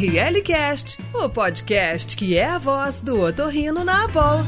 ORLcast, o podcast que é a voz do otorrino na Abol.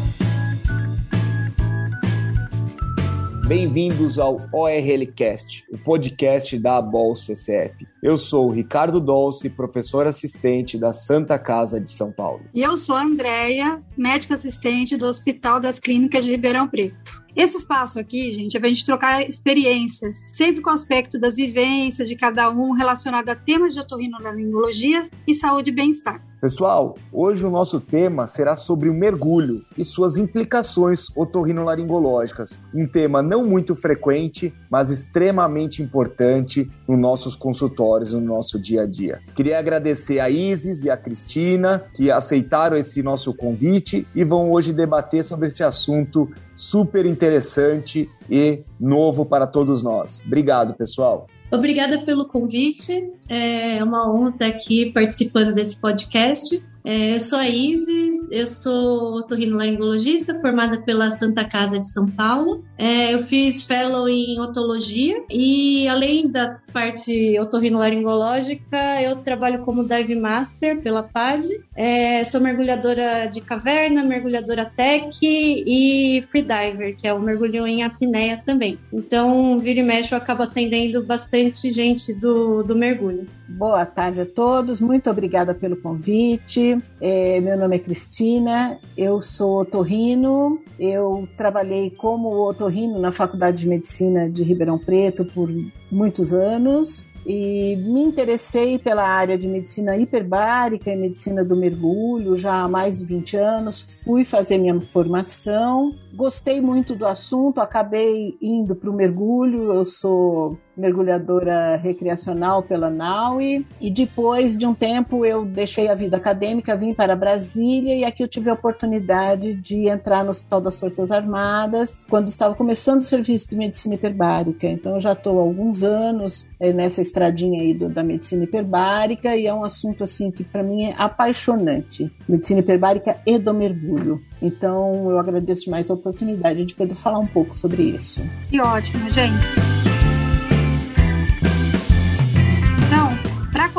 Bem-vindos ao ORLcast, o podcast da Abol CCF. Eu sou o Ricardo Dolce, professor assistente da Santa Casa de São Paulo. E eu sou a Andréia, médica assistente do Hospital das Clínicas de Ribeirão Preto. Esse espaço aqui, gente, é para a gente trocar experiências, sempre com o aspecto das vivências de cada um relacionado a temas de otorrinolaringologia e saúde e bem-estar. Pessoal, hoje o nosso tema será sobre o mergulho e suas implicações otorrinolaringológicas. Um tema não muito frequente, mas extremamente importante nos nossos consultórios, no nosso dia a dia. Queria agradecer a Isis e a Cristina que aceitaram esse nosso convite e vão hoje debater sobre esse assunto super interessante e novo para todos nós. Obrigado, pessoal. Obrigada pelo convite. É uma honra estar aqui participando desse podcast. É, eu sou a Isis, eu sou otorrinolaringologista formada pela Santa Casa de São Paulo. É, eu fiz fellow em otologia e além da parte otorrinolaringológica, eu trabalho como dive master pela PAD. É, sou mergulhadora de caverna, mergulhadora tech e freediver, que é o mergulho em apneia também. Então, vira e mexe, eu acabo atendendo bastante gente do, do mergulho. Boa tarde a todos, muito obrigada pelo convite. É, meu nome é Cristina, eu sou otorrino, eu trabalhei como otorrino na Faculdade de Medicina de Ribeirão Preto por muitos anos e me interessei pela área de medicina hiperbárica e medicina do mergulho já há mais de 20 anos. Fui fazer minha formação, gostei muito do assunto, acabei indo para o mergulho. Eu sou mergulhadora recreacional pela NAUI e depois de um tempo eu deixei a vida acadêmica, vim para Brasília e aqui eu tive a oportunidade de entrar no Hospital das Forças Armadas quando estava começando o serviço de medicina hiperbárica. Então eu já estou há alguns anos é, nessa estradinha aí do, da medicina hiperbárica e é um assunto assim que para mim é apaixonante, medicina hiperbárica e do mergulho. Então eu agradeço demais a oportunidade de poder falar um pouco sobre isso. Que ótimo, gente.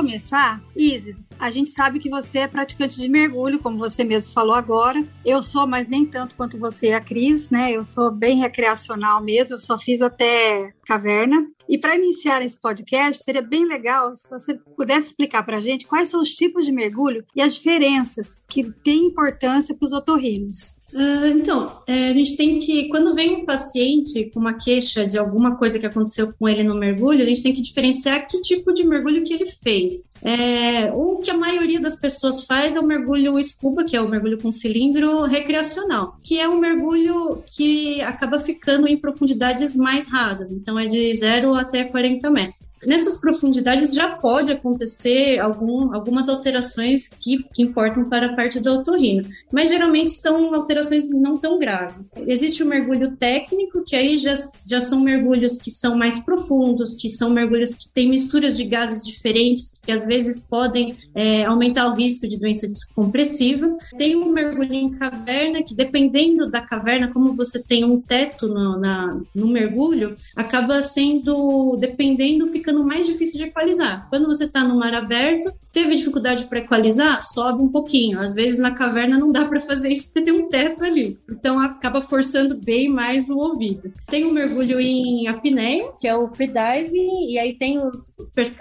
Começar, Isis, a gente sabe que você é praticante de mergulho, como você mesmo falou agora. Eu sou, mas nem tanto quanto você e a Cris, né? Eu sou bem recreacional mesmo, eu só fiz até caverna. E para iniciar esse podcast, seria bem legal se você pudesse explicar para a gente quais são os tipos de mergulho e as diferenças que têm importância para os otorrinos. Uh, então, é, a gente tem que, quando vem um paciente com uma queixa de alguma coisa que aconteceu com ele no mergulho, a gente tem que diferenciar que tipo de mergulho que ele fez. É, o que a maioria das pessoas faz é o mergulho scuba, que é o mergulho com cilindro recreacional, que é um mergulho que acaba ficando em profundidades mais rasas, então é de 0 até 40 metros. Nessas profundidades já pode acontecer algum, algumas alterações que, que importam para a parte do otorrino, mas geralmente são alterações não tão graves. Existe o mergulho técnico, que aí já, já são mergulhos que são mais profundos, que são mergulhos que têm misturas de gases diferentes, que às vezes podem é, aumentar o risco de doença descompressiva. Tem um mergulho em caverna, que dependendo da caverna, como você tem um teto no, na, no mergulho, acaba sendo, dependendo, ficando mais difícil de equalizar. Quando você está no mar aberto, teve dificuldade para equalizar, sobe um pouquinho. Às vezes na caverna não dá para fazer isso porque tem um teto ali. Então acaba forçando bem mais o ouvido. Tem o um mergulho em apneia, que é o freediving, e aí tem os,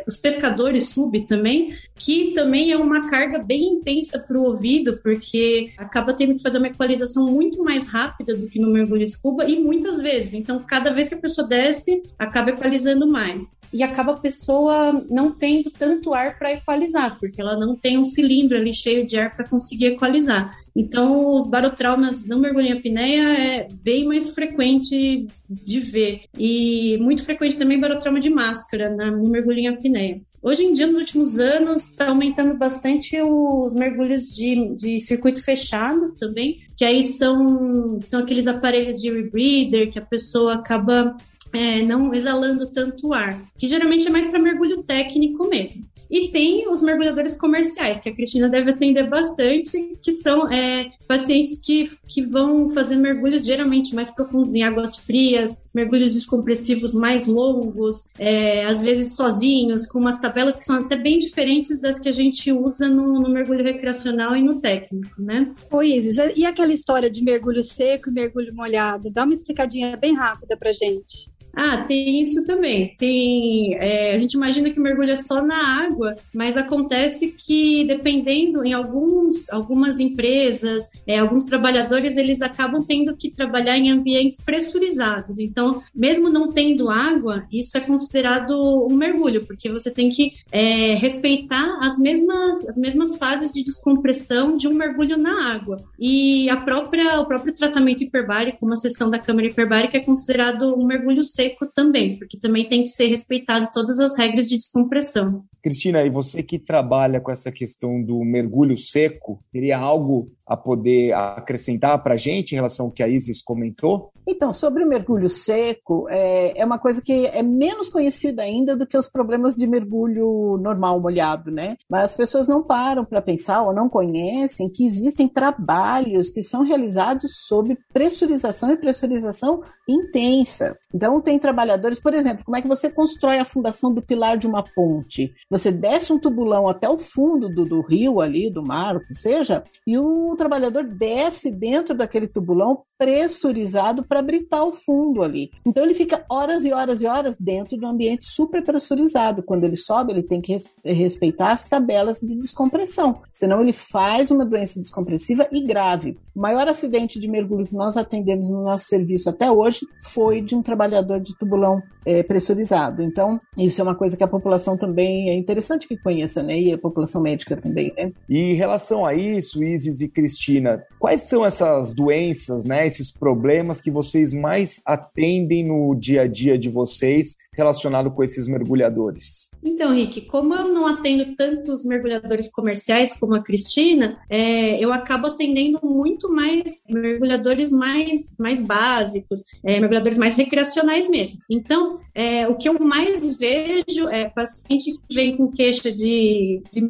os pescadores sub também, que também é uma carga bem intensa para o ouvido, porque acaba tendo que fazer uma equalização muito mais rápida do que no mergulho scuba e muitas vezes. Então, cada vez que a pessoa desce, acaba equalizando mais e acaba a pessoa não tendo tanto ar para equalizar, porque ela não tem um cilindro ali cheio de ar para conseguir equalizar. Então, os barotraumas no mergulho em apneia é bem mais frequente de ver. E muito frequente também barotrauma de máscara na, no mergulho em apneia. Hoje em dia, nos últimos anos, está aumentando bastante os mergulhos de, de circuito fechado também, que aí são, são aqueles aparelhos de rebreather que a pessoa acaba é, não exalando tanto ar, que geralmente é mais para mergulho técnico mesmo. E tem os mergulhadores comerciais, que a Cristina deve atender bastante, que são é, pacientes que, que vão fazer mergulhos geralmente mais profundos em águas frias, mergulhos descompressivos mais longos, é, às vezes sozinhos, com umas tabelas que são até bem diferentes das que a gente usa no, no mergulho recreacional e no técnico, né? Ô Isis, e aquela história de mergulho seco e mergulho molhado? Dá uma explicadinha bem rápida pra gente. Ah, tem isso também. Tem, é, a gente imagina que mergulha só na água, mas acontece que dependendo em alguns, algumas empresas, é, alguns trabalhadores eles acabam tendo que trabalhar em ambientes pressurizados. Então, mesmo não tendo água, isso é considerado um mergulho, porque você tem que é, respeitar as mesmas, as mesmas fases de descompressão de um mergulho na água. E a própria, o próprio tratamento hiperbárico, uma sessão da câmara hiperbárica é considerado um mergulho seco seco também, porque também tem que ser respeitado todas as regras de descompressão. Cristina, e você que trabalha com essa questão do mergulho seco, teria algo a poder acrescentar para a gente em relação ao que a Isis comentou? Então, sobre o mergulho seco, é, é uma coisa que é menos conhecida ainda do que os problemas de mergulho normal molhado, né? Mas as pessoas não param para pensar ou não conhecem que existem trabalhos que são realizados sob pressurização e pressurização intensa. Então, tem trabalhadores, por exemplo, como é que você constrói a fundação do pilar de uma ponte? Você desce um tubulão até o fundo do, do rio ali, do mar, o que seja, e o trabalhador desce dentro daquele tubulão pressurizado para britar o fundo ali. Então ele fica horas e horas e horas dentro de um ambiente super pressurizado. Quando ele sobe, ele tem que res respeitar as tabelas de descompressão, senão ele faz uma doença descompressiva e grave. O maior acidente de mergulho que nós atendemos no nosso serviço até hoje foi de um trabalhador de tubulão é, pressurizado. Então, isso é uma coisa que a população também é interessante que conheça, né? E a população médica também, né? E em relação a isso, Isis e Cristina, quais são essas doenças, né? Esses problemas que vocês mais atendem no dia a dia de vocês relacionado com esses mergulhadores? Então, Rick, como eu não atendo tantos mergulhadores comerciais como a Cristina, é, eu acabo atendendo muito mais mergulhadores mais, mais básicos, é, mergulhadores mais recreacionais mesmo. Então, é, o que eu mais vejo é paciente que vem com queixa de, de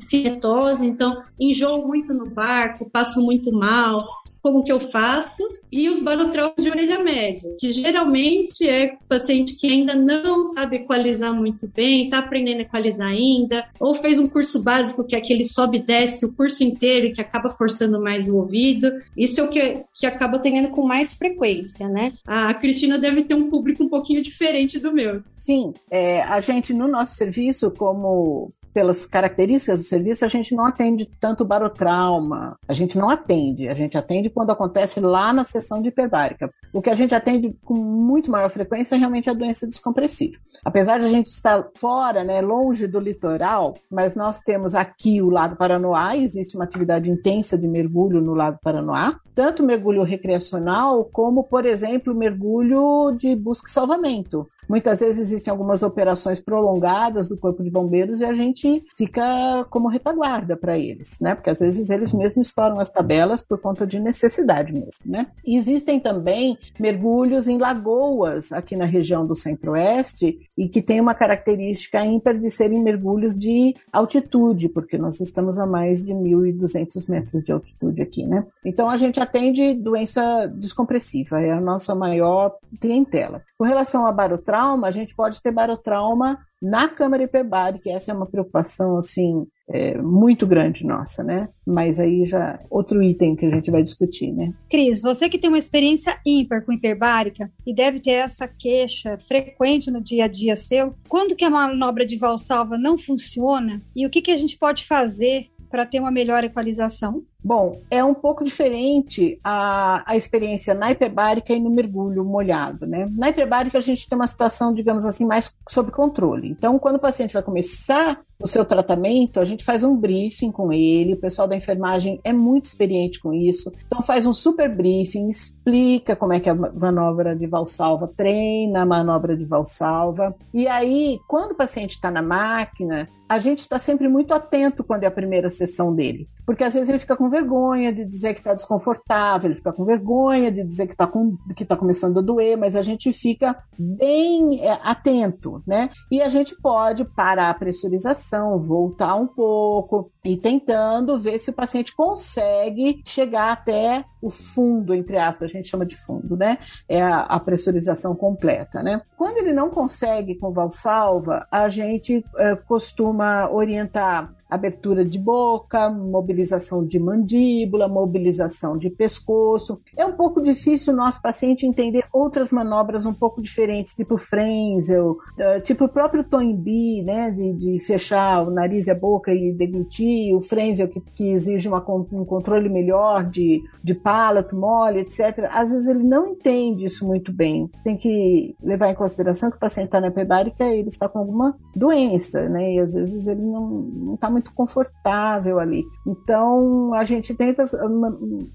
então enjoo muito no barco, passo muito mal, como que eu faço, e os barotraumas de orelha média, que geralmente é paciente que ainda não sabe equalizar muito bem, está aprendendo a equalizar ainda, ou fez um curso básico que é aquele sobe e desce o curso inteiro e que acaba forçando mais o ouvido. Isso é o que, que acaba tendo com mais frequência, né? A Cristina deve ter um público um pouquinho diferente do meu. Sim, é, a gente no nosso serviço, como pelas características do serviço, a gente não atende tanto barotrauma. A gente não atende. A gente atende quando acontece lá na sessão de hiperbárica. O que a gente atende com muito maior frequência é realmente a doença descompressiva. Apesar de a gente estar fora, né, longe do litoral, mas nós temos aqui o lado Paranoá, existe uma atividade intensa de mergulho no lado Paranoá, tanto mergulho recreacional como, por exemplo, mergulho de busca e salvamento. Muitas vezes existem algumas operações prolongadas do Corpo de Bombeiros e a gente fica como retaguarda para eles, né? Porque às vezes eles mesmos estouram as tabelas por conta de necessidade mesmo, né? Existem também mergulhos em lagoas aqui na região do Centro-Oeste e que tem uma característica ímpar de serem mergulhos de altitude, porque nós estamos a mais de 1.200 metros de altitude aqui, né? Então a gente atende doença descompressiva, é a nossa maior clientela. Com relação a barotrauma, a gente pode ter barotrauma na câmara hiperbárica, essa é uma preocupação, assim, é, muito grande nossa, né? Mas aí já outro item que a gente vai discutir, né? Cris, você que tem uma experiência ímpar com hiperbárica e deve ter essa queixa frequente no dia a dia seu, quando que a manobra de valsalva não funciona e o que, que a gente pode fazer para ter uma melhor equalização? Bom, é um pouco diferente a, a experiência na hiperbárica e no mergulho molhado, né? Na hiperbárica a gente tem uma situação, digamos assim, mais sob controle. Então, quando o paciente vai começar o seu tratamento, a gente faz um briefing com ele, o pessoal da enfermagem é muito experiente com isso, então faz um super briefing, explica como é que a manobra de valsalva, treina a manobra de valsalva, e aí, quando o paciente está na máquina, a gente está sempre muito atento quando é a primeira sessão dele. Porque às vezes ele fica com vergonha de dizer que está desconfortável, ele fica com vergonha de dizer que está que tá começando a doer, mas a gente fica bem é, atento, né? E a gente pode parar a pressurização, voltar um pouco e tentando ver se o paciente consegue chegar até o fundo, entre aspas, a gente chama de fundo, né? É a, a pressurização completa, né? Quando ele não consegue com valsalva, a gente é, costuma orientar abertura de boca, mobilização de mandíbula, mobilização de pescoço. É um pouco difícil o nosso paciente entender outras manobras um pouco diferentes, tipo Frenzel, eh, tipo o próprio Toynbee, né, de, de, fechar o nariz e a boca e deglutir, o Frenzel que, que exige uma, um controle melhor de, de palato, mole, etc. Às vezes ele não entende isso muito bem. Tem que levar em consideração que o paciente está na prebárica e ele está com alguma doença, né, e às vezes ele não está muito muito confortável ali. Então, a gente tenta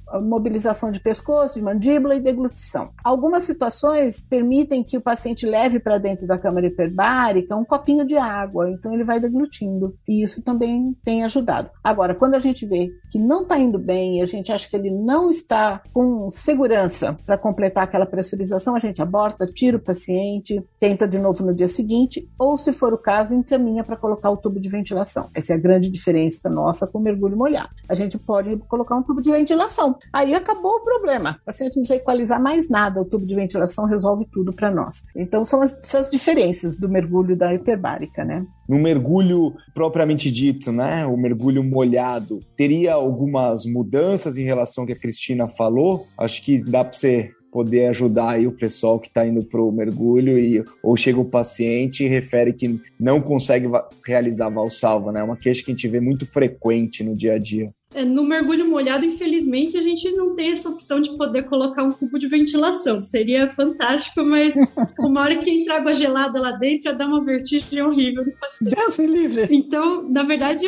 a mobilização de pescoço, de mandíbula e deglutição. Algumas situações permitem que o paciente leve para dentro da câmara hiperbárica um copinho de água, então ele vai deglutindo. E isso também tem ajudado. Agora, quando a gente vê que não está indo bem e a gente acha que ele não está com segurança para completar aquela pressurização, a gente aborta, tira o paciente, tenta de novo no dia seguinte, ou se for o caso, encaminha para colocar o tubo de ventilação. Essa é a grande diferença nossa com mergulho molhado. A gente pode colocar um tubo de ventilação. Aí acabou o problema. O paciente não precisa equalizar mais nada. O tubo de ventilação resolve tudo para nós. Então são as, são as diferenças do mergulho da hiperbárica, né? No mergulho propriamente dito, né? O mergulho molhado, teria algumas mudanças em relação ao que a Cristina falou? Acho que dá para você poder ajudar aí o pessoal que está indo para o mergulho e ou chega o paciente e refere que não consegue realizar valsalva, né? É uma queixa que a gente vê muito frequente no dia a dia. É, no mergulho molhado, infelizmente, a gente não tem essa opção de poder colocar um tubo de ventilação. Seria fantástico, mas uma hora que entra água gelada lá dentro, dá uma vertigem horrível. Deus me livre! Então, na verdade,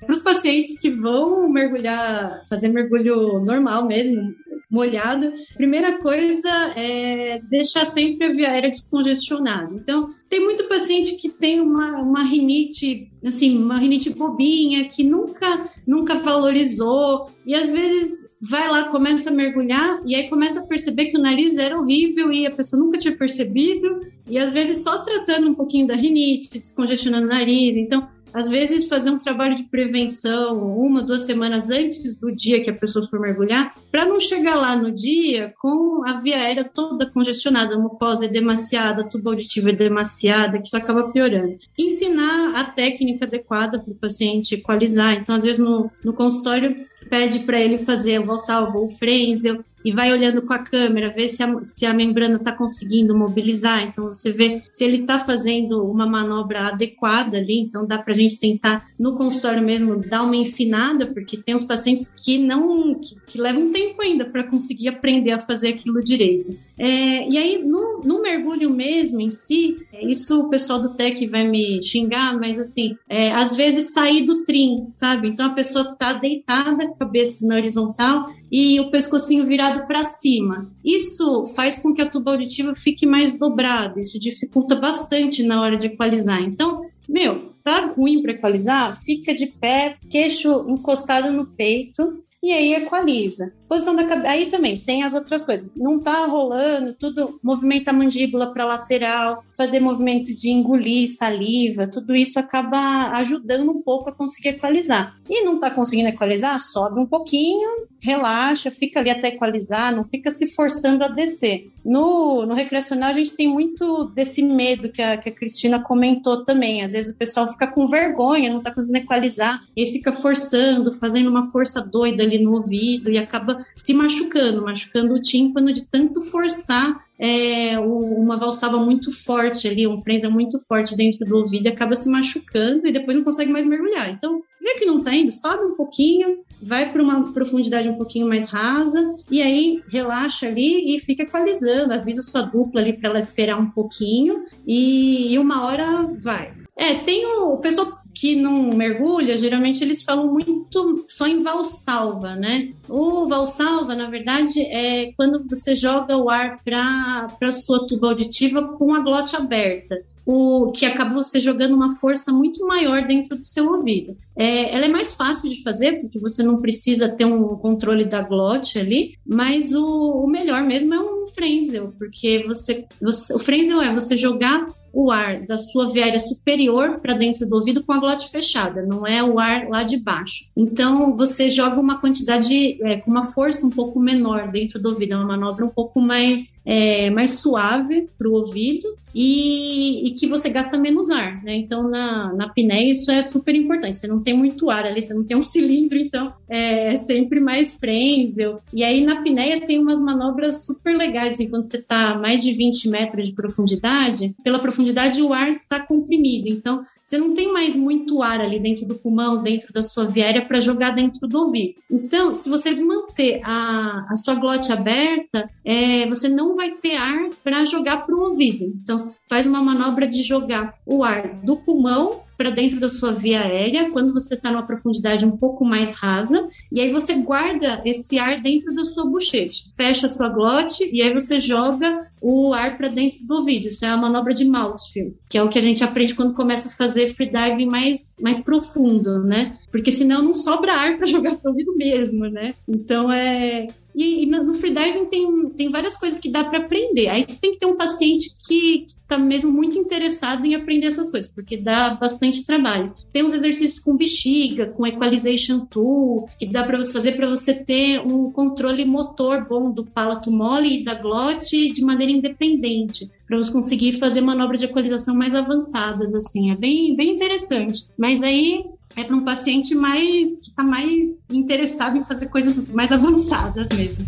para os pacientes que vão mergulhar, fazer mergulho normal mesmo, molhada, primeira coisa é deixar sempre a via aérea descongestionada. Então, tem muito paciente que tem uma, uma rinite, assim, uma rinite bobinha, que nunca, nunca valorizou, e às vezes vai lá, começa a mergulhar, e aí começa a perceber que o nariz era horrível e a pessoa nunca tinha percebido, e às vezes só tratando um pouquinho da rinite, descongestionando o nariz. Então, às vezes fazer um trabalho de prevenção uma, duas semanas antes do dia que a pessoa for mergulhar, para não chegar lá no dia com a via aérea toda congestionada, mucosa é demasiada, a tubo auditivo é demasiada, que isso acaba piorando. Ensinar a técnica adequada para o paciente equalizar. Então, às vezes no, no consultório pede para ele fazer o Valsalvo ou o Frenzel, e vai olhando com a câmera, ver se a, se a membrana está conseguindo mobilizar. Então, você vê se ele está fazendo uma manobra adequada ali. Então, dá para a gente tentar, no consultório mesmo, dar uma ensinada, porque tem os pacientes que não, que, que levam tempo ainda para conseguir aprender a fazer aquilo direito. É, e aí, no, no, mergulho mesmo em si, é, isso o pessoal do TEC vai me xingar, mas assim, é, às vezes sair do trim, sabe? Então, a pessoa está deitada, cabeça na horizontal, e o pescocinho virado para cima. Isso faz com que a tuba auditiva fique mais dobrada, isso dificulta bastante na hora de equalizar. Então, meu, tá ruim para equalizar? Fica de pé, queixo encostado no peito e aí equaliza. Posição da cabeça. Aí também tem as outras coisas. Não tá rolando, tudo. Movimenta a mandíbula para lateral, fazer movimento de engolir saliva, tudo isso acaba ajudando um pouco a conseguir equalizar. E não tá conseguindo equalizar? Sobe um pouquinho, relaxa, fica ali até equalizar, não fica se forçando a descer. No, no recreacional, a gente tem muito desse medo que a, que a Cristina comentou também. Às vezes o pessoal fica com vergonha, não tá conseguindo equalizar, e fica forçando, fazendo uma força doida ali no ouvido e acaba se machucando, machucando o tímpano de tanto forçar é, uma valsalva muito forte ali, um frenza muito forte dentro do ouvido e acaba se machucando e depois não consegue mais mergulhar. Então, vê que não tá indo, sobe um pouquinho, vai para uma profundidade um pouquinho mais rasa e aí relaxa ali e fica equalizando, avisa sua dupla ali para ela esperar um pouquinho e, e uma hora vai. É, tem o, o pessoal que não mergulha, geralmente eles falam muito só em valsalva, né? O valsalva, na verdade, é quando você joga o ar para a sua tuba auditiva com a glote aberta. o que acaba você jogando uma força muito maior dentro do seu ouvido. É, ela é mais fácil de fazer, porque você não precisa ter um controle da glote ali, mas o, o melhor mesmo é um Frenzel, porque você, você o Frenzel é você jogar o ar da sua viária superior para dentro do ouvido com a glote fechada, não é o ar lá de baixo. Então você joga uma quantidade é, com uma força um pouco menor dentro do ouvido, é uma manobra um pouco mais, é, mais suave para o ouvido e, e, que você gasta menos ar, né? Então na, na pinéia isso é super importante. Você não tem muito ar ali, você não tem um cilindro, então é sempre mais frenzel. E aí na pinéia tem umas manobras super legais, assim, quando você está a mais de 20 metros de profundidade, pela profundidade profundidade o ar está comprimido. Então, você não tem mais muito ar ali dentro do pulmão, dentro da sua viária para jogar dentro do ouvido. Então, se você manter a, a sua glote aberta, é, você não vai ter ar para jogar para o ouvido. Então, faz uma manobra de jogar o ar do pulmão para dentro da sua via aérea, quando você está numa profundidade um pouco mais rasa, e aí você guarda esse ar dentro da sua bochecha, fecha a sua glote e aí você joga o ar para dentro do ouvido. Isso é a manobra de Maltfield, que é o que a gente aprende quando começa a fazer freediving mais, mais profundo, né? Porque senão não sobra ar para jogar para o ouvido mesmo, né? Então é e, e no freediving tem, tem várias coisas que dá para aprender. Aí você tem que ter um paciente que está mesmo muito interessado em aprender essas coisas, porque dá bastante trabalho. Tem uns exercícios com bexiga, com equalization tool, que dá para você fazer para você ter um controle motor bom do palato mole e da glote de maneira independente, para você conseguir fazer manobras de equalização mais avançadas, assim. É bem, bem interessante. Mas aí é para um paciente mais que está mais interessado em fazer coisas mais avançadas mesmo.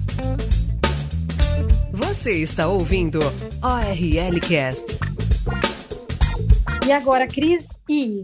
Você está ouvindo ORL Cast. E agora, Cris e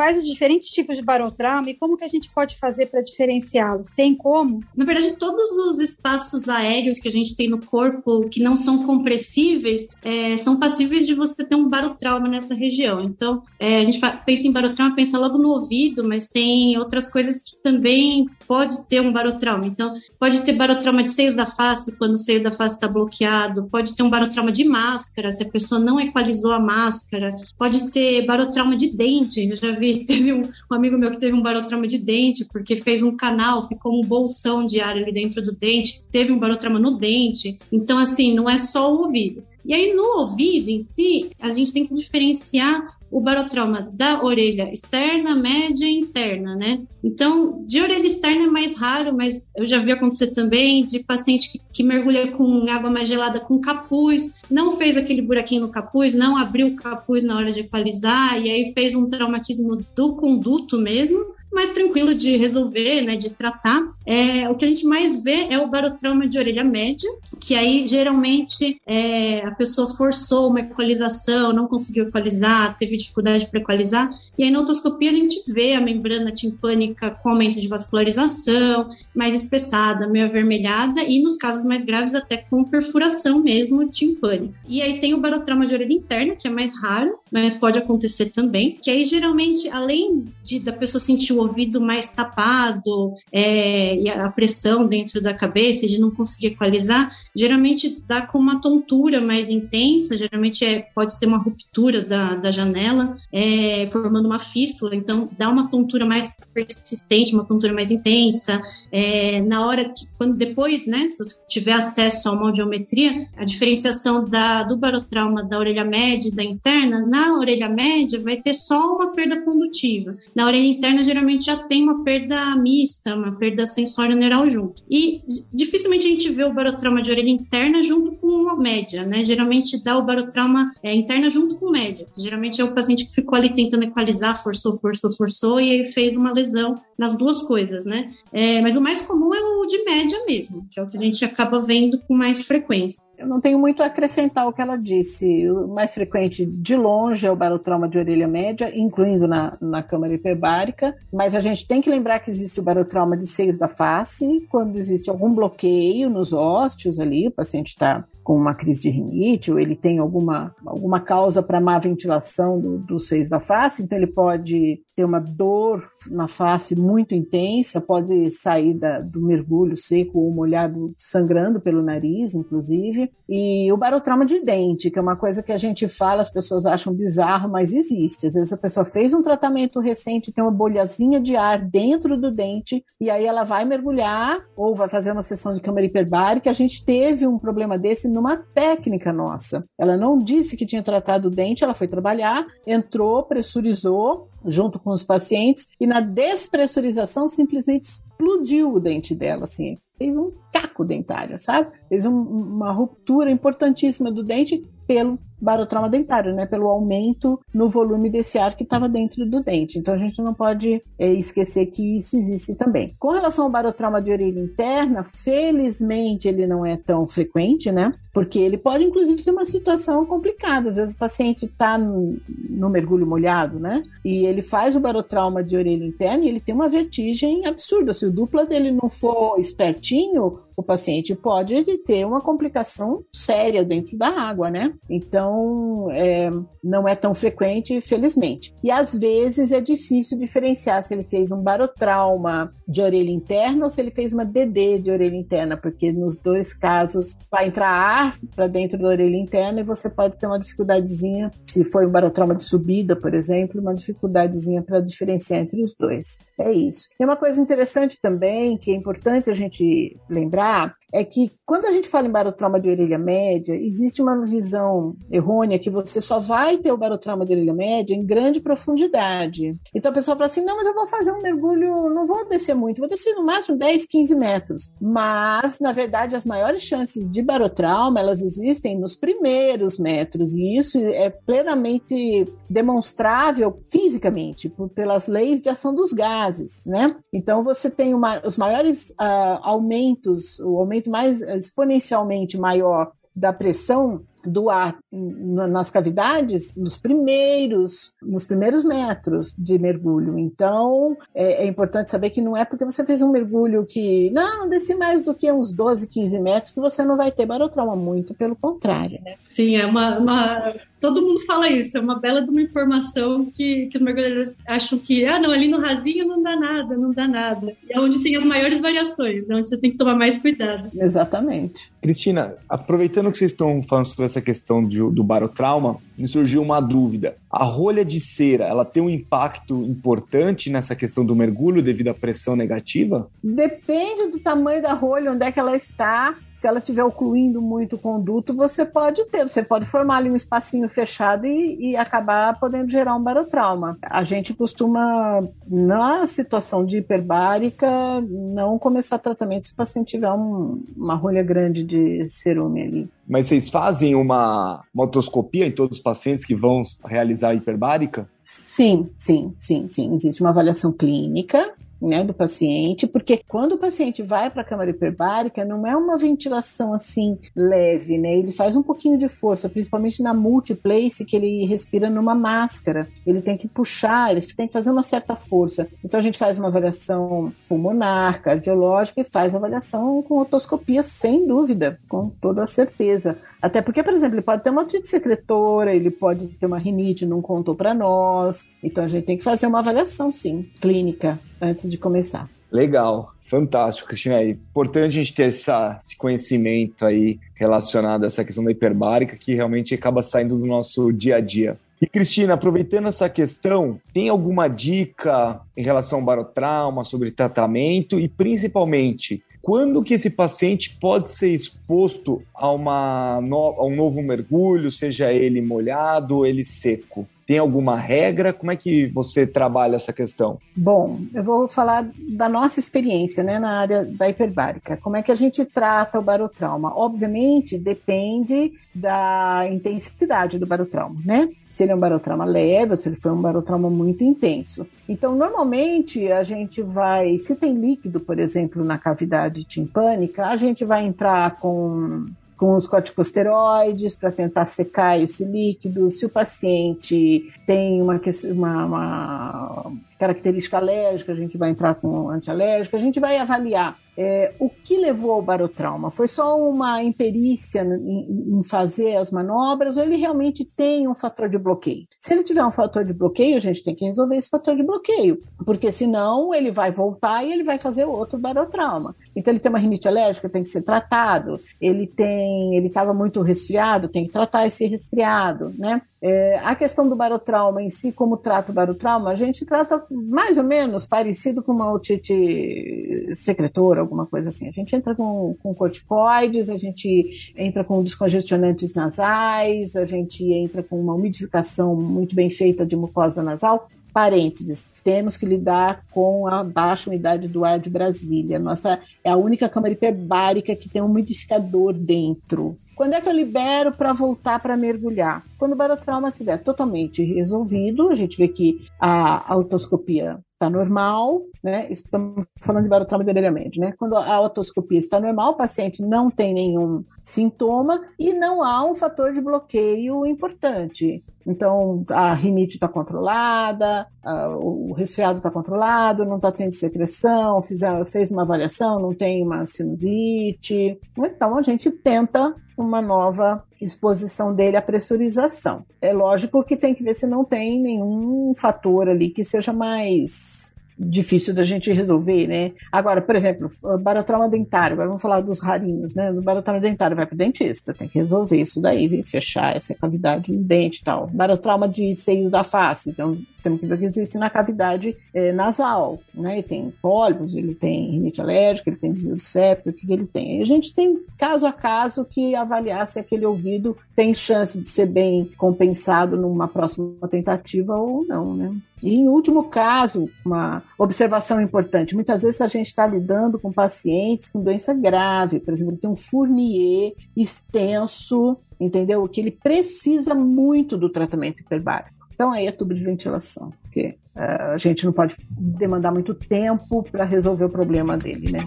quais os diferentes tipos de barotrauma e como que a gente pode fazer para diferenciá-los? Tem como? Na verdade, todos os espaços aéreos que a gente tem no corpo que não são compressíveis é, são passíveis de você ter um barotrauma nessa região. Então, é, a gente pensa em barotrauma, pensa logo no ouvido, mas tem outras coisas que também pode ter um barotrauma. Então, pode ter barotrauma de seios da face, quando o seio da face está bloqueado, pode ter um barotrauma de máscara, se a pessoa não equalizou a máscara, pode ter barotrauma de dente. Eu já vi teve um, um, amigo meu que teve um barotrauma de dente, porque fez um canal, ficou um bolsão de ar ali dentro do dente, teve um barotrauma no dente. Então, assim, não é só o ouvido. E aí, no ouvido em si, a gente tem que diferenciar o barotrauma da orelha externa, média e interna, né? Então, de orelha externa é mais raro, mas eu já vi acontecer também de paciente que, que mergulha com água mais gelada com capuz, não fez aquele buraquinho no capuz, não abriu o capuz na hora de equalizar, e aí fez um traumatismo do conduto mesmo, mais tranquilo de resolver, né, de tratar. É, o que a gente mais vê é o barotrauma de orelha média, que aí geralmente é, a pessoa forçou uma equalização, não conseguiu equalizar, teve dificuldade para equalizar, e aí na otoscopia a gente vê a membrana timpânica com aumento de vascularização, mais espessada, meio avermelhada, e nos casos mais graves até com perfuração mesmo timpânica. E aí tem o barotrauma de orelha interna, que é mais raro, mas pode acontecer também, que aí geralmente, além de da pessoa sentir o ouvido mais tapado é, e a pressão dentro da cabeça de não conseguir equalizar, geralmente dá com uma tontura mais intensa, geralmente é, pode ser uma ruptura da, da janela, é, formando uma fístula, então dá uma tontura mais persistente, uma tontura mais intensa. É, na hora que, quando depois, né, se você tiver acesso a uma audiometria, a diferenciação da, do barotrauma da orelha média e da interna, na orelha média vai ter só uma perda condutiva. Na orelha interna, geralmente geralmente já tem uma perda mista, uma perda sensório neural junto. E dificilmente a gente vê o barotrauma de orelha interna junto com a média, né? Geralmente dá o barotrauma é, interna junto com média. Geralmente é o paciente que ficou ali tentando equalizar, forçou, forçou, forçou e aí fez uma lesão nas duas coisas, né? É, mas o mais comum é o de média mesmo, que é o que a gente acaba vendo com mais frequência. Eu não tenho muito a acrescentar o que ela disse. O mais frequente de longe é o barotrauma de orelha média, incluindo na, na câmara hiperbárica, mas a gente tem que lembrar que existe o barotrauma de seios da face, quando existe algum bloqueio nos ósteos ali, o paciente está com uma crise de rinite, ou ele tem alguma, alguma causa para má ventilação do, dos seios da face, então ele pode ter uma dor na face muito intensa, pode sair da, do mergulho seco ou molhado, sangrando pelo nariz, inclusive. E o barotrauma de dente, que é uma coisa que a gente fala, as pessoas acham bizarro, mas existe. Às vezes a pessoa fez um tratamento recente, tem uma bolhazinha de ar dentro do dente, e aí ela vai mergulhar ou vai fazer uma sessão de câmara hiperbárica. A gente teve um problema desse numa técnica nossa. Ela não disse que tinha tratado o dente, ela foi trabalhar, entrou, pressurizou, junto com os pacientes e na despressurização simplesmente explodiu o dente dela, assim, fez um caco dentário, sabe? Fez um, uma ruptura importantíssima do dente pelo barotrauma dentário, né? Pelo aumento no volume desse ar que estava dentro do dente. Então a gente não pode é, esquecer que isso existe também. Com relação ao barotrauma de orelha interna, felizmente ele não é tão frequente, né? Porque ele pode, inclusive, ser uma situação complicada. Às vezes o paciente está no, no, mergulho molhado, né? E ele faz o barotrauma de orelha interna e ele tem uma vertigem absurda. Se o dupla dele não for espertinho, o paciente pode ter uma complicação séria dentro da água, né? Então, é, não é tão frequente, felizmente. E às vezes é difícil diferenciar se ele fez um barotrauma de orelha interna ou se ele fez uma DD de orelha interna, porque nos dois casos vai entrar ar para dentro da orelha interna e você pode ter uma dificuldadezinha, se foi um barotrauma de subida, por exemplo, uma dificuldadezinha para diferenciar entre os dois. É isso. E uma coisa interessante também, que é importante a gente lembrar, é que quando a gente fala em barotrauma de orelha média, existe uma visão errônea que você só vai ter o barotrauma de orelha média em grande profundidade. Então a pessoa fala assim: não, mas eu vou fazer um mergulho, não vou descer muito, vou descer no máximo 10, 15 metros. Mas, na verdade, as maiores chances de barotrauma elas existem nos primeiros metros, e isso é plenamente demonstrável fisicamente por, pelas leis de ação dos gases, né? Então você tem uma, os maiores uh, aumentos, o aumento mais exponencialmente maior da pressão do ar nas cavidades nos primeiros nos primeiros metros de mergulho. Então é, é, importante saber que não é porque você fez um mergulho que não, desce mais do que uns 12, 15 metros que você não vai ter barotrauma, muito pelo contrário. Né? Sim, é uma, uma todo mundo fala isso, é uma bela de uma informação que, que os mergulhadores acham que, ah, não, ali no rasinho não dá nada, não dá nada. E é onde tem as maiores variações, é onde você tem que tomar mais cuidado. Exatamente. Cristina, aproveitando que vocês estão falando sobre essa questão do, do barotrauma, me surgiu uma dúvida. A rolha de cera, ela tem um impacto importante nessa questão do mergulho devido à pressão negativa? Depende do tamanho da rolha, onde é que ela está. Se ela estiver ocluindo muito o conduto, você pode ter, você pode formar ali um espacinho fechado e, e acabar podendo gerar um barotrauma. A gente costuma, na situação de hiperbárica, não começar tratamento se o paciente tiver um, uma rolha grande de cerume ali. Mas vocês fazem uma motoscopia em todos os pacientes que vão realizar a hiperbárica? Sim, sim, sim, sim. Existe uma avaliação clínica né, do paciente, porque quando o paciente vai para a câmara hiperbárica, não é uma ventilação assim leve, né? Ele faz um pouquinho de força, principalmente na multiplace, que ele respira numa máscara. Ele tem que puxar, ele tem que fazer uma certa força. Então a gente faz uma avaliação pulmonar, cardiológica e faz avaliação com otoscopia, sem dúvida, com toda certeza. Até porque, por exemplo, ele pode ter uma otite secretora, ele pode ter uma rinite, não contou para nós. Então a gente tem que fazer uma avaliação, sim, clínica, antes de começar. Legal. Fantástico, Cristina. É importante a gente ter essa, esse conhecimento aí relacionado a essa questão da hiperbárica que realmente acaba saindo do nosso dia a dia. E Cristina, aproveitando essa questão, tem alguma dica em relação ao barotrauma, sobre tratamento e principalmente quando que esse paciente pode ser exposto a, uma no, a um novo mergulho, seja ele molhado ou ele seco? Tem alguma regra? Como é que você trabalha essa questão? Bom, eu vou falar da nossa experiência né, na área da hiperbárica. Como é que a gente trata o barotrauma? Obviamente, depende da intensidade do barotrauma, né? Se ele é um barotrauma leve ou se ele foi um barotrauma muito intenso. Então, normalmente, a gente vai, se tem líquido, por exemplo, na cavidade timpânica, a gente vai entrar com com os corticosteroides para tentar secar esse líquido. Se o paciente tem uma, uma, uma característica alérgica, a gente vai entrar com antialérgico, a gente vai avaliar é, o que levou ao barotrauma? Foi só uma imperícia em, em, fazer as manobras ou ele realmente tem um fator de bloqueio? Se ele tiver um fator de bloqueio, a gente tem que resolver esse fator de bloqueio, porque senão ele vai voltar e ele vai fazer outro barotrauma. Então ele tem uma rinite alérgica, tem que ser tratado. Ele tem, ele estava muito resfriado, tem que tratar esse resfriado, né? É, a questão do barotrauma em si, como trata o barotrauma, a gente trata mais ou menos parecido com uma otite secretora, alguma coisa assim. A gente entra com, com corticoides, a gente entra com descongestionantes nasais, a gente entra com uma umidificação muito bem feita de mucosa nasal. Parênteses, temos que lidar com a baixa umidade do ar de Brasília. Nossa é a única câmara hiperbárica que tem um umidificador dentro. Quando é que eu libero para voltar para mergulhar? Quando o barotrauma estiver totalmente resolvido, a gente vê que a autoscopia está normal, né? Estamos falando de barotrauma de orelha médio, né? Quando a otoscopia está normal, o paciente não tem nenhum sintoma e não há um fator de bloqueio importante. Então, a rinite está controlada, a, o resfriado está controlado, não está tendo secreção, fiz, fez uma avaliação, não tem uma sinusite. Então, a gente tenta uma nova exposição dele à pressurização. É lógico que tem que ver se não tem nenhum fator ali que seja mais difícil da gente resolver, né? Agora, por exemplo, barotrauma dentário, agora vamos falar dos rarinhos, né? No barotrauma dentário vai para o dentista, tem que resolver isso daí, fechar essa cavidade no dente e tal. Barotrauma de seio da face, então temos que existe na cavidade é, nasal, né? Ele tem pólipos, ele tem rinite alérgica, ele tem desvio do septo, o que, ele tem? A gente tem caso a caso que avaliar se aquele ouvido tem chance de ser bem compensado numa próxima tentativa ou não, né? E em último caso, uma observação importante: muitas vezes a gente está lidando com pacientes com doença grave, por exemplo, ele tem um Fournier extenso, entendeu? Que ele precisa muito do tratamento hiperbárico. Então aí é tubo de ventilação, porque uh, a gente não pode demandar muito tempo para resolver o problema dele, né?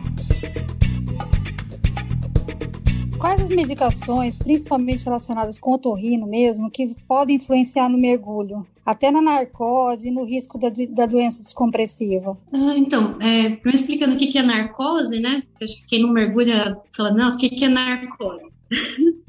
Quais as medicações, principalmente relacionadas com o otorrino mesmo, que podem influenciar no mergulho? Até na narcose e no risco da, da doença descompressiva. Ah, então, é, explicando o que é narcose, né? Porque acho que quem não mergulha fala, nossa, o que é narcose?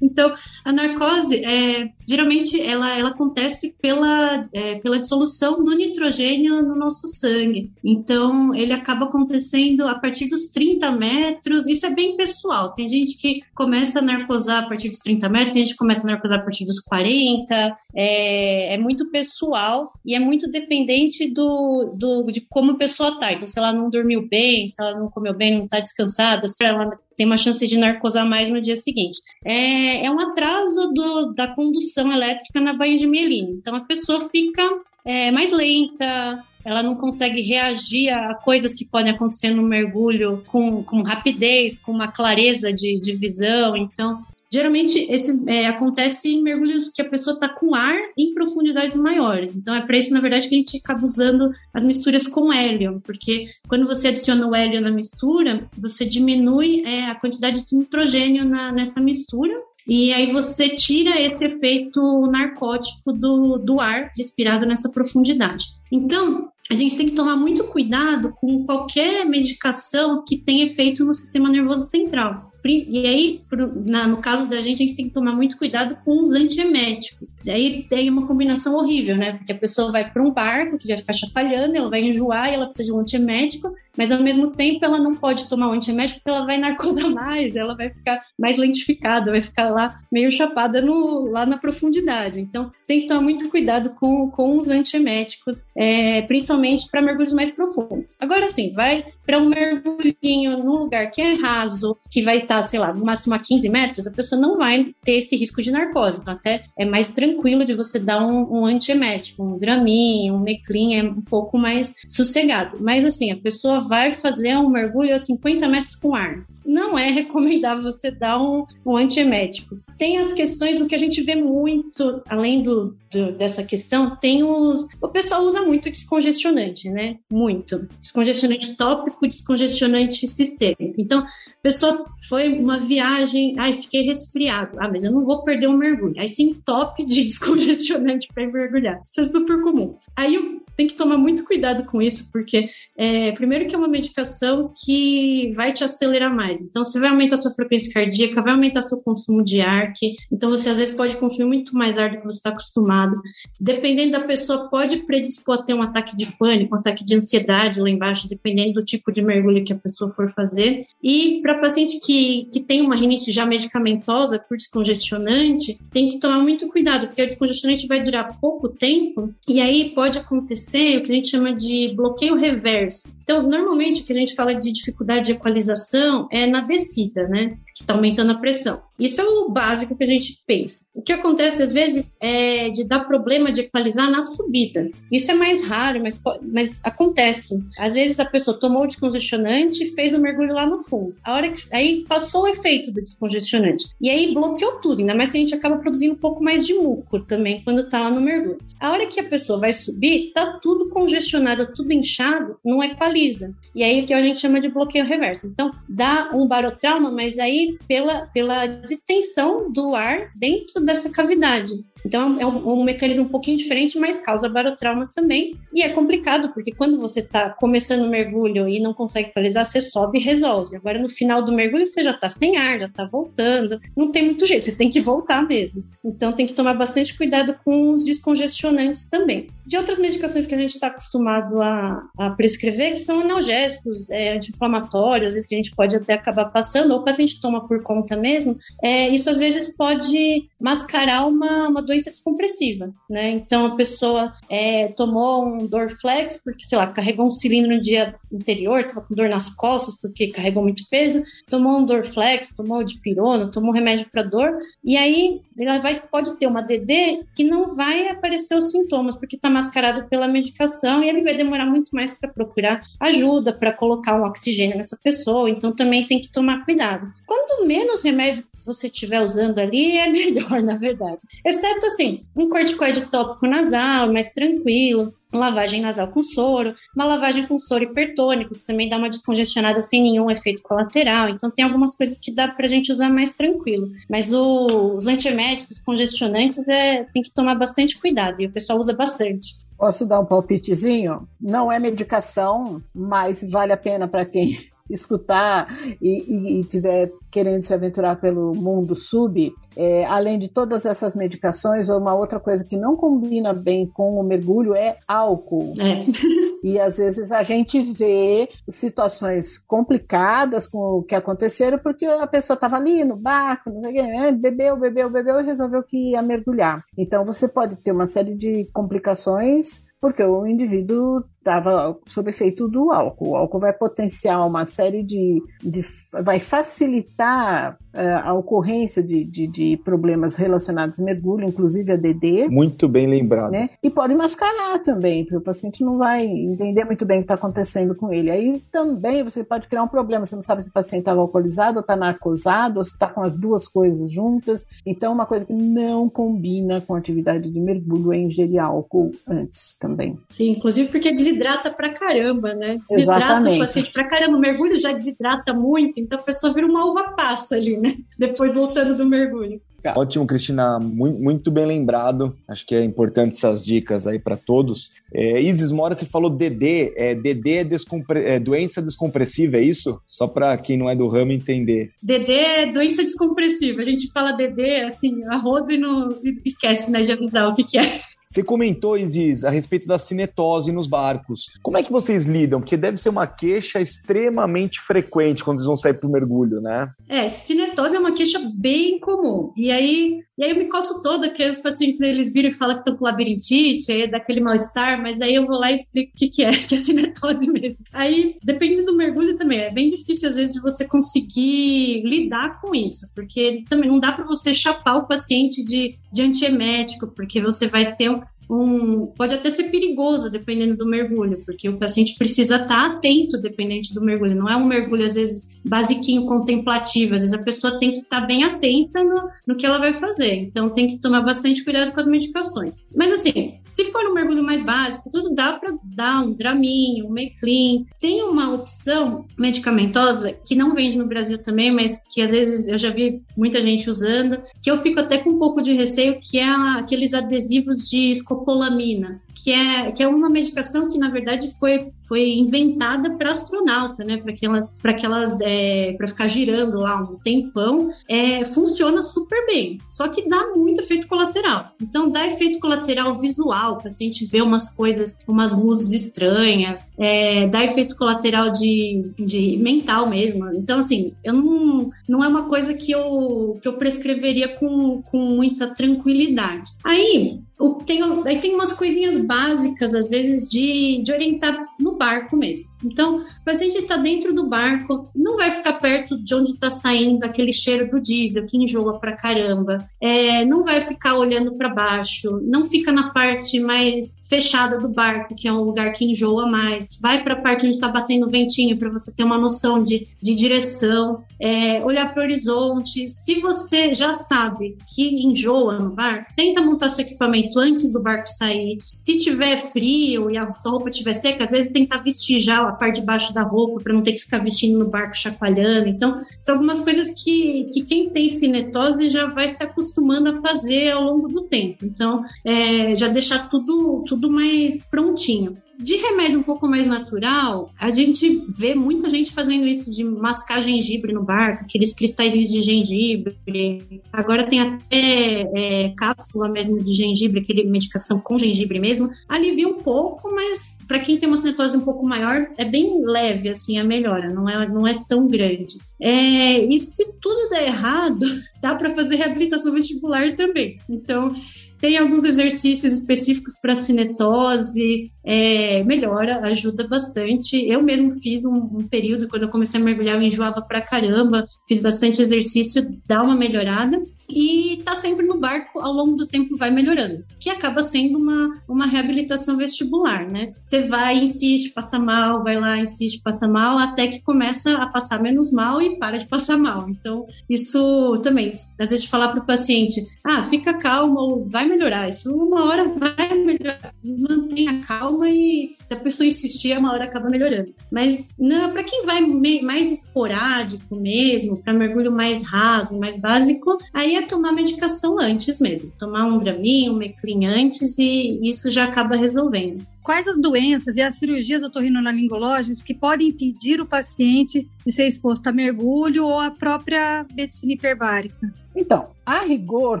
Então, a narcose, é, geralmente, ela, ela acontece pela, é, pela dissolução do nitrogênio no nosso sangue. Então, ele acaba acontecendo a partir dos 30 metros. Isso é bem pessoal. Tem gente que começa a narcosar a partir dos 30 metros, tem gente que começa a narcosar a partir dos 40. É, é muito pessoal e é muito dependente do, do, de como a pessoa tá. Então, se ela não dormiu bem, se ela não comeu bem, não está descansada, se ela tem uma chance de narcosar mais no dia seguinte. É, é um atraso do, da condução elétrica na baía de mielina. Então a pessoa fica é, mais lenta, ela não consegue reagir a coisas que podem acontecer no mergulho com, com rapidez, com uma clareza de, de visão. Então, Geralmente, esses é, acontece em mergulhos que a pessoa está com ar em profundidades maiores. Então, é para isso, na verdade, que a gente acaba usando as misturas com hélio, porque quando você adiciona o hélio na mistura, você diminui é, a quantidade de nitrogênio na, nessa mistura e aí você tira esse efeito narcótico do, do ar respirado nessa profundidade. Então, a gente tem que tomar muito cuidado com qualquer medicação que tenha efeito no sistema nervoso central. E aí, no caso da gente, a gente tem que tomar muito cuidado com os antieméticos. E aí tem uma combinação horrível, né? Porque a pessoa vai para um barco que vai ficar chapalhando, ela vai enjoar e ela precisa de um antiemético, mas ao mesmo tempo ela não pode tomar um antiemético porque ela vai narcosar mais, ela vai ficar mais lentificada, vai ficar lá meio chapada no, lá na profundidade. Então tem que tomar muito cuidado com, com os antieméticos, é, principalmente para mergulhos mais profundos. Agora sim, vai para um mergulhinho num lugar que é raso, que vai está, sei lá, no máximo a 15 metros, a pessoa não vai ter esse risco de narcose. Então, até é mais tranquilo de você dar um, um antiemético, um Dramin, um Meclin, é um pouco mais sossegado. Mas, assim, a pessoa vai fazer um mergulho a 50 metros com ar. Não é recomendável você dar um, um antiemético. Tem as questões, o que a gente vê muito, além do, do, dessa questão, tem os. O pessoal usa muito descongestionante, né? Muito. Descongestionante tópico, descongestionante sistêmico. Então, a pessoa foi uma viagem, ai, fiquei resfriado. Ah, mas eu não vou perder um mergulho. Aí sim, top de descongestionante para mergulhar. Isso é super comum. Aí tem que tomar muito cuidado com isso, porque é, primeiro que é uma medicação que vai te acelerar mais. Então, você vai aumentar sua frequência cardíaca, vai aumentar seu consumo de ar, que, então você às vezes pode consumir muito mais ar do que você está acostumado. Dependendo da pessoa, pode predispor a ter um ataque de pânico, um ataque de ansiedade lá embaixo, dependendo do tipo de mergulho que a pessoa for fazer. E para paciente que, que tem uma rinite já medicamentosa por descongestionante, tem que tomar muito cuidado, porque o descongestionante vai durar pouco tempo e aí pode acontecer acontecer o que a gente chama de bloqueio reverso. Então, normalmente, o que a gente fala de dificuldade de equalização é na descida, né? Que está aumentando a pressão. Isso é o básico que a gente pensa. O que acontece às vezes é de dar problema de equalizar na subida. Isso é mais raro, mas, mas acontece. Às vezes a pessoa tomou o descongestionante e fez o mergulho lá no fundo. A hora que, aí passou o efeito do descongestionante. E aí bloqueou tudo, ainda mais que a gente acaba produzindo um pouco mais de muco também quando está lá no mergulho. A hora que a pessoa vai subir, tá tudo congestionado, tudo inchado, não equaliza. E aí o que a gente chama de bloqueio reverso. Então, dá um barotrauma, mas aí pela, pela distensão do ar dentro dessa cavidade. Então é um, um, mecanismo um pouquinho diferente, mas causa barotrauma também. E é complicado, porque quando você está começando o mergulho e não consegue equalizar, você sobe e resolve. Agora no final do mergulho você já está sem ar, já está voltando. Não tem muito jeito, você tem que voltar mesmo. Então tem que tomar bastante cuidado com os descongestionantes também. De outras medicações que a gente está acostumado a, a, prescrever, que são analgésicos, é, anti-inflamatórios, às vezes que a gente pode até acabar passando, ou o paciente toma por conta mesmo, é, isso às vezes pode mascarar uma, uma doença descompressiva, né? Então a pessoa é, tomou um Dorflex porque, sei lá, carregou um cilindro no dia anterior, estava com dor nas costas porque carregou muito peso, tomou um Dorflex, tomou dipirona, tomou remédio para dor, e aí ela vai, pode ter uma DD que não vai aparecer os sintomas porque está mascarado pela medicação e ele vai demorar muito mais para procurar ajuda, para colocar um oxigênio nessa pessoa, então também tem que tomar cuidado. Quanto menos remédio você estiver usando ali, é melhor, na verdade. Exceto, assim, um corticoide tópico nasal, mais tranquilo, lavagem nasal com soro, uma lavagem com soro hipertônico, que também dá uma descongestionada sem nenhum efeito colateral. Então, tem algumas coisas que dá pra gente usar mais tranquilo. Mas o, os antieméticos congestionantes é, tem que tomar bastante cuidado, e o pessoal usa bastante. Posso dar um palpitezinho? Não é medicação, mas vale a pena para quem escutar e, e, e tiver querendo se aventurar pelo mundo sub, é, além de todas essas medicações, uma outra coisa que não combina bem com o mergulho é álcool. É. E às vezes a gente vê situações complicadas com o que aconteceram, porque a pessoa estava ali no barco, né, bebeu, bebeu, bebeu e resolveu que ia mergulhar. Então você pode ter uma série de complicações porque o indivíduo estava sob efeito do álcool. O álcool vai potenciar uma série de. de vai facilitar uh, a ocorrência de, de, de, problemas relacionados ao mergulho, inclusive a DD. Muito bem lembrado. Né? E pode mascarar também, porque o paciente não vai entender muito bem o que está acontecendo com ele. Aí também você pode criar um problema. Você não sabe se o paciente está alcoolizado ou está narcosado, ou se está com as duas coisas juntas. Então, uma coisa que não combina com a atividade de mergulho é ingerir álcool antes também. Sim, inclusive porque desidrata pra caramba, né? Desidrata Exatamente. o paciente pra caramba. O mergulho já desidrata muito, então a pessoa vira uma uva passa ali, né? Depois voltando do mergulho. Ótimo, Cristina, muito, bem lembrado. Acho que é importante essas dicas aí para todos. É, Isis Mora, você falou DD. É, DD é, descompre... é doença descompressiva, é isso? Só para quem não é do ramo entender. DD é doença descompressiva. A gente fala DD assim, a rodo e não esquece né, de avisar o que, que é. Você comentou, Isis, a respeito da cinetose nos barcos. Como é que vocês lidam? Porque deve ser uma queixa extremamente frequente quando eles vão sair para o mergulho, né? É, cinetose é uma queixa bem comum. E aí, e aí eu me coço toda que os pacientes eles viram e falam que estão com labirintite, aí é daquele mal-estar, mas aí eu vou lá e explico o que, que é, que é cinetose mesmo. Aí, depende do mergulho também. É bem difícil, às vezes, de você conseguir lidar com isso, porque também não dá para você chapar o paciente de, de antiemético, porque você vai ter um um, pode até ser perigoso dependendo do mergulho, porque o paciente precisa estar atento dependente do mergulho. Não é um mergulho, às vezes, basiquinho, contemplativo. Às vezes a pessoa tem que estar bem atenta no, no que ela vai fazer. Então tem que tomar bastante cuidado com as medicações. Mas assim, se for um mergulho mais básico, tudo dá para dar um Dramin, um Meclin. Tem uma opção medicamentosa que não vende no Brasil também, mas que às vezes eu já vi muita gente usando, que eu fico até com um pouco de receio, que é aqueles adesivos de escopolamina que é, que é uma medicação que, na verdade, foi, foi inventada para astronauta, né? Para aquelas, para aquelas, é, para ficar girando lá um tempão, é, funciona super bem. Só que dá muito efeito colateral. Então, dá efeito colateral visual, o paciente vê umas coisas, umas luzes estranhas, é, dá efeito colateral de, de mental mesmo. Então, assim, eu não, não é uma coisa que eu, que eu prescreveria com, com muita tranquilidade. Aí, tem, aí tem umas coisinhas básicas, às vezes, de, de orientar no barco mesmo. Então, o paciente está dentro do barco, não vai ficar perto de onde está saindo aquele cheiro do diesel, que enjoa pra caramba, é, não vai ficar olhando para baixo, não fica na parte mais fechada do barco, que é um lugar que enjoa mais, vai para a parte onde está batendo ventinho para você ter uma noção de, de direção, é, olhar para o horizonte. Se você já sabe que enjoa no barco, tenta montar seu equipamento antes do barco sair. Se tiver frio e a sua roupa estiver seca, às vezes tentar vestir já a parte de baixo da roupa para não ter que ficar vestindo no barco chacoalhando. Então, são algumas coisas que, que quem tem cinetose já vai se acostumando a fazer ao longo do tempo. Então, é, já deixar tudo tudo mais prontinho. De remédio um pouco mais natural, a gente vê muita gente fazendo isso de mascar gengibre no barco, aqueles cristais de gengibre. Agora tem até é, cápsula mesmo de gengibre, aquele medicação com gengibre mesmo. Alivia um pouco, mas para quem tem uma cinetose um pouco maior, é bem leve assim a melhora, não é, não é tão grande. É, e se tudo der errado, dá para fazer reabilitação vestibular também. Então, tem alguns exercícios específicos para cinetose, é, melhora, ajuda bastante. Eu mesmo fiz um, um, período, quando eu comecei a mergulhar, eu enjoava pra caramba, fiz bastante exercício, dá uma melhorada. E tá sempre no barco, ao longo do tempo vai melhorando, que acaba sendo uma, uma reabilitação vestibular, né? Você vai, insiste, passa mal, vai lá, insiste, passa mal, até que começa a passar menos mal e para de passar mal. Então, isso também, às vezes falar para o paciente, ah, fica calmo, vai melhorar. Isso uma hora vai melhorar. Mantenha calma e se a pessoa insistir, uma hora acaba melhorando. Mas para quem vai mais esporádico mesmo, para mergulho mais raso, mais básico, aí é tomar medicação antes mesmo. Tomar um Dramin, um Meclin antes e isso já acaba resolvendo. Quais as doenças e as cirurgias otorrinolaringológicas que podem impedir o paciente de ser exposto a mergulho ou a própria medicina hiperbárica? Então, a rigor,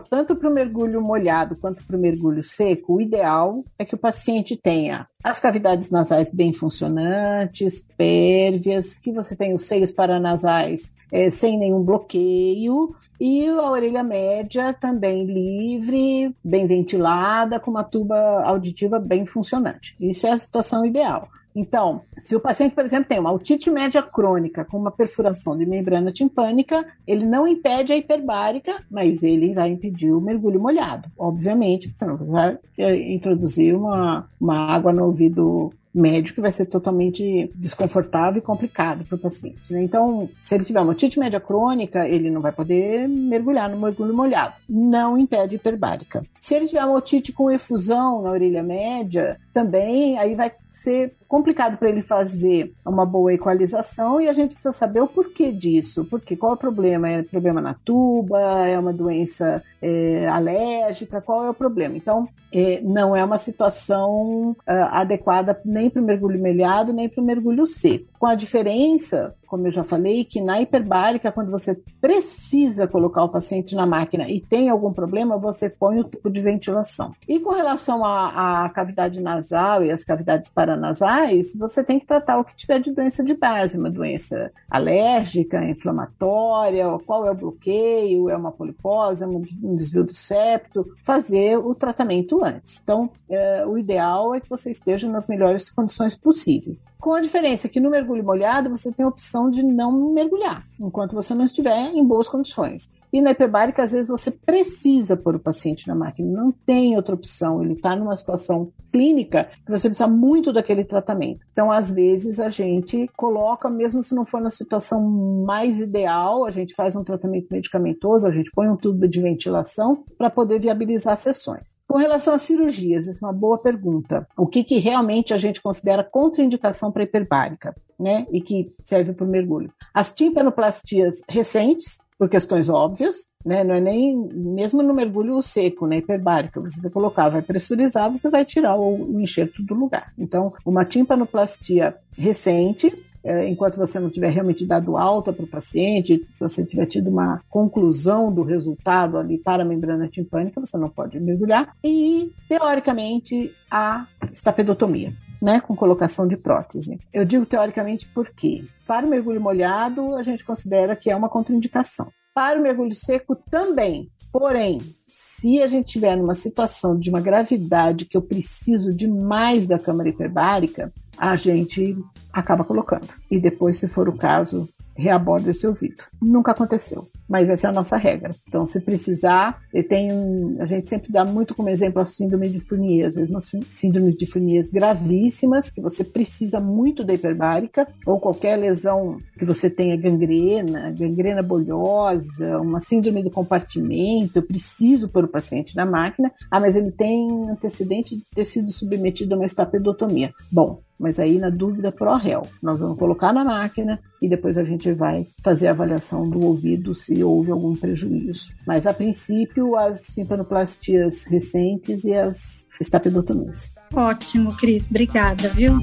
tanto para o mergulho molhado quanto para o mergulho seco, o ideal é que o paciente tenha as cavidades nasais bem funcionantes, pérvias, que você tenha os seios paranasais é, sem nenhum bloqueio, e a orelha média também livre, bem ventilada, com uma tuba auditiva bem funcionante. Isso é a situação ideal. Então, se o paciente, por exemplo, tem uma otite média crônica com uma perfuração de membrana timpânica, ele não impede a hiperbárica, mas ele vai impedir o mergulho molhado. Obviamente, você não vai introduzir uma, uma água no ouvido médio que vai ser totalmente desconfortável e complicado para o paciente. Né? Então, se ele tiver uma otite média crônica, ele não vai poder mergulhar no mergulho molhado. Não impede hiperbárica. Se ele tiver uma otite com efusão na orelha média, também aí vai ser complicado para ele fazer uma boa equalização e a gente precisa saber o porquê disso. Porque qual é o problema? É problema na tuba? É uma doença é, alérgica? Qual é o problema? Então, é, não é uma situação uh, adequada nem para o mergulho melhado, nem para o mergulho seco. Com a diferença como eu já falei, que na hiperbárica, quando você precisa colocar o paciente na máquina e tem algum problema, você põe o tipo de ventilação. E com relação à, cavidade nasal e às cavidades paranasais, você tem que tratar o que tiver de doença de base, uma doença alérgica, inflamatória, qual é o bloqueio, é uma polipose, é um desvio do septo, fazer o tratamento antes. Então, é, o ideal é que você esteja nas melhores condições possíveis. Com a diferença que no mergulho molhado você tem a opção de não mergulhar, enquanto você não estiver em boas condições. E na hiperbárica, às vezes, você precisa pôr o paciente na máquina, não tem outra opção. Ele está numa situação clínica que você precisa muito daquele tratamento. Então, às vezes, a gente coloca, mesmo se não for na situação mais ideal, a gente faz um tratamento medicamentoso, a gente põe um tubo de ventilação para poder viabilizar sessões. Com relação às cirurgias, isso é uma boa pergunta. O que, que realmente a gente considera contraindicação para hiperbárica? Né, e que serve para mergulho. As timpanoplastias recentes, por questões óbvias, né? Não é nem mesmo no mergulho seco, né? Hiperbárica, você vai colocar, vai pressurizar, você vai tirar o, o enxerto do lugar. Então, uma timpanoplastia recente, é, enquanto você não tiver realmente dado alta para o paciente, você tiver tido uma conclusão do resultado ali para a membrana timpânica, você não pode mergulhar. E, teoricamente, a estapedotomia. Né, com colocação de prótese. Eu digo teoricamente porque para o mergulho molhado a gente considera que é uma contraindicação. Para o mergulho seco também. Porém, se a gente tiver numa situação de uma gravidade que eu preciso demais da câmara hiperbárica, a gente acaba colocando. E depois, se for o caso, reaborda esse ouvido. Nunca aconteceu, mas essa é a nossa regra. Então, se precisar, tem um, a gente sempre dá muito como exemplo a síndrome de Fournier, umas síndromes de Fournier gravíssimas, que você precisa muito da hiperbárica, ou qualquer lesão que você tenha gangrena, gangrena bolhosa, uma síndrome do compartimento, eu preciso pôr o paciente na máquina, ah, mas ele tem antecedente de ter sido submetido a uma estapedotomia. Bom, mas aí na dúvida pro réu. Nós vamos colocar na máquina e depois a gente vai fazer a avaliação do ouvido se houve algum prejuízo. Mas a princípio as timpanoplastias recentes e as estapedotomias. Ótimo, Cris, obrigada, viu?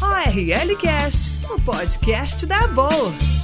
ORL Cast, o podcast da Boa.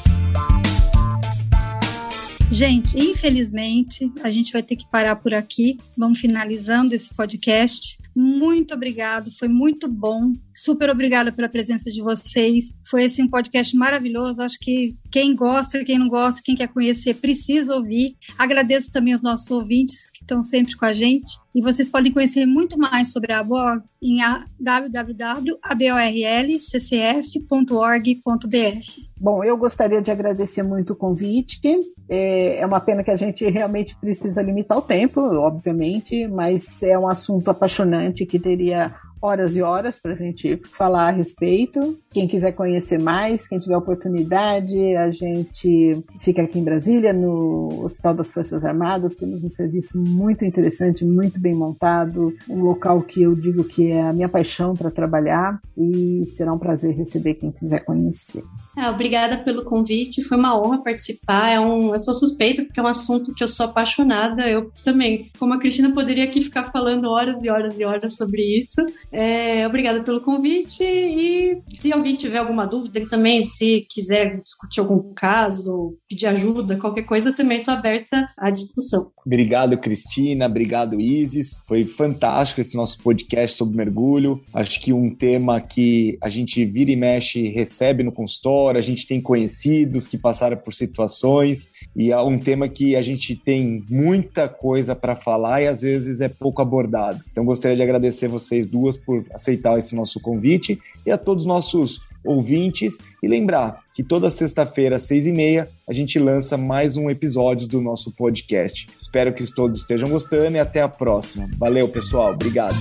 Gente, infelizmente, a gente vai ter que parar por aqui. Vamos finalizando esse podcast. Muito obrigado, foi muito bom. Super obrigada pela presença de vocês. Foi esse um podcast maravilhoso. Acho que quem gosta, quem não gosta, quem quer conhecer, precisa ouvir. Agradeço também aos nossos ouvintes que estão sempre com a gente. E vocês podem conhecer muito mais sobre a ABOR em www.aborlccf.org.br. Bom, eu gostaria de agradecer muito o convite. É, é uma pena que a gente realmente precisa limitar o tempo, obviamente, mas é um assunto apaixonante que teria horas e horas para a gente falar a respeito. Quem quiser conhecer mais, quem tiver oportunidade, a gente fica aqui em Brasília, no Hospital das Forças Armadas. Temos um serviço muito interessante, muito bem montado, um local que eu digo que é a minha paixão para trabalhar e será um prazer receber quem quiser conhecer. Ah, obrigada pelo convite, foi uma honra participar. É um, eu sou suspeita porque é um assunto que eu sou apaixonada. Eu também, como a Cristina, poderia aqui ficar falando horas e horas e horas sobre isso. É, obrigada pelo convite e se alguém tiver alguma dúvida, também, se quiser discutir algum caso, pedir ajuda, qualquer coisa, também estou aberta à discussão. Obrigado, Cristina. Obrigado, Isis. Foi fantástico esse nosso podcast sobre mergulho. Acho que um tema que a gente vira e mexe recebe no consultório, a gente tem conhecidos que passaram por situações e é um tema que a gente tem muita coisa para falar e às vezes é pouco abordado. Então gostaria de agradecer vocês duas por aceitar esse nosso convite e a todos os nossos ouvintes e lembrar que toda sexta-feira às seis e meia a gente lança mais um episódio do nosso podcast. Espero que todos estejam gostando e até a próxima. Valeu, pessoal. Obrigado.